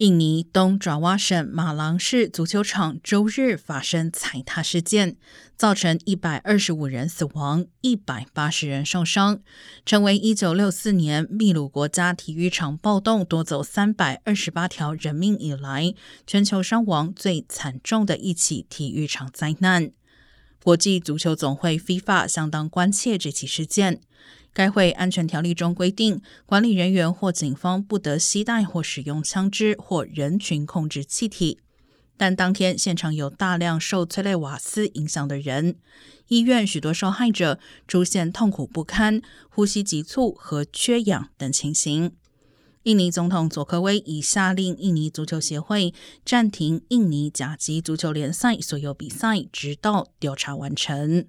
印尼东爪哇省马郎市足球场周日发生踩踏事件，造成一百二十五人死亡、一百八十人受伤，成为一九六四年秘鲁国家体育场暴动夺走三百二十八条人命以来，全球伤亡最惨重的一起体育场灾难。国际足球总会 FIFA 相当关切这起事件。该会安全条例中规定，管理人员或警方不得携带或使用枪支或人群控制气体。但当天现场有大量受催泪瓦斯影响的人，医院许多受害者出现痛苦不堪、呼吸急促和缺氧等情形。印尼总统佐科威已下令印尼足球协会暂停印尼甲级足球联赛所有比赛，直到调查完成。